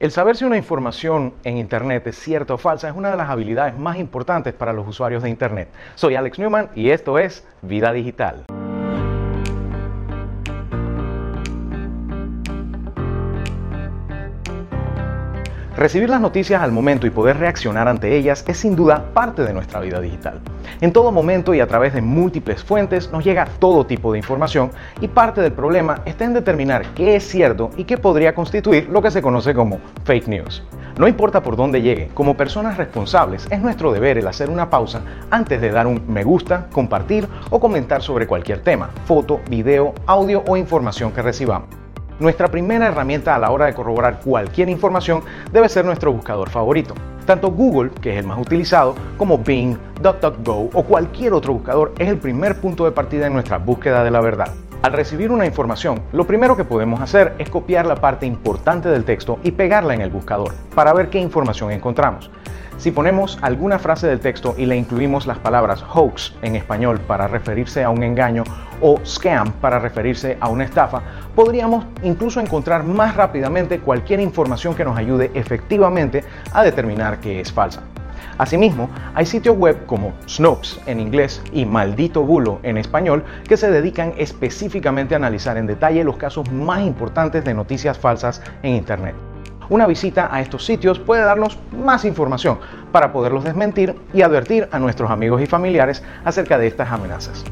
El saber si una información en Internet es cierta o falsa es una de las habilidades más importantes para los usuarios de Internet. Soy Alex Newman y esto es Vida Digital. Recibir las noticias al momento y poder reaccionar ante ellas es sin duda parte de nuestra vida digital. En todo momento y a través de múltiples fuentes nos llega todo tipo de información y parte del problema está en determinar qué es cierto y qué podría constituir lo que se conoce como fake news. No importa por dónde llegue, como personas responsables es nuestro deber el hacer una pausa antes de dar un me gusta, compartir o comentar sobre cualquier tema, foto, video, audio o información que recibamos. Nuestra primera herramienta a la hora de corroborar cualquier información debe ser nuestro buscador favorito. Tanto Google, que es el más utilizado, como Bing, DuckDuckGo o cualquier otro buscador es el primer punto de partida en nuestra búsqueda de la verdad. Al recibir una información, lo primero que podemos hacer es copiar la parte importante del texto y pegarla en el buscador para ver qué información encontramos. Si ponemos alguna frase del texto y le incluimos las palabras hoax en español para referirse a un engaño o scam para referirse a una estafa, podríamos incluso encontrar más rápidamente cualquier información que nos ayude efectivamente a determinar que es falsa. Asimismo, hay sitios web como Snopes en inglés y Maldito Bulo en español que se dedican específicamente a analizar en detalle los casos más importantes de noticias falsas en Internet. Una visita a estos sitios puede darnos más información para poderlos desmentir y advertir a nuestros amigos y familiares acerca de estas amenazas.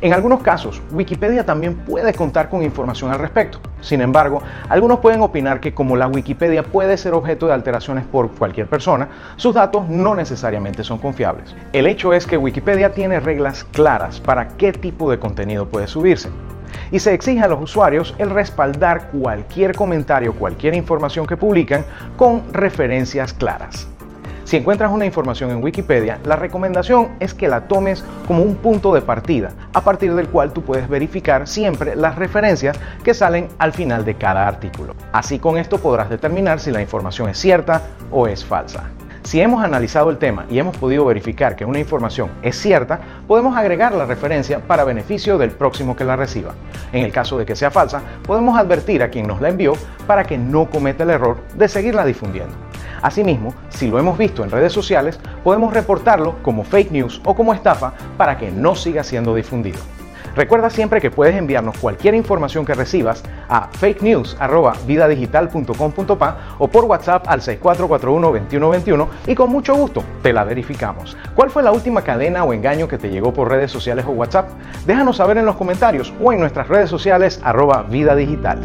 En algunos casos, Wikipedia también puede contar con información al respecto. Sin embargo, algunos pueden opinar que como la Wikipedia puede ser objeto de alteraciones por cualquier persona, sus datos no necesariamente son confiables. El hecho es que Wikipedia tiene reglas claras para qué tipo de contenido puede subirse y se exige a los usuarios el respaldar cualquier comentario, cualquier información que publican con referencias claras. Si encuentras una información en Wikipedia, la recomendación es que la tomes como un punto de partida, a partir del cual tú puedes verificar siempre las referencias que salen al final de cada artículo. Así con esto podrás determinar si la información es cierta o es falsa. Si hemos analizado el tema y hemos podido verificar que una información es cierta, podemos agregar la referencia para beneficio del próximo que la reciba. En el caso de que sea falsa, podemos advertir a quien nos la envió para que no cometa el error de seguirla difundiendo. Asimismo, si lo hemos visto en redes sociales, podemos reportarlo como fake news o como estafa para que no siga siendo difundido. Recuerda siempre que puedes enviarnos cualquier información que recibas a fakenews.vidadigital.com.pa o por WhatsApp al 6441-2121 y con mucho gusto te la verificamos. ¿Cuál fue la última cadena o engaño que te llegó por redes sociales o WhatsApp? Déjanos saber en los comentarios o en nuestras redes sociales arroba vida digital.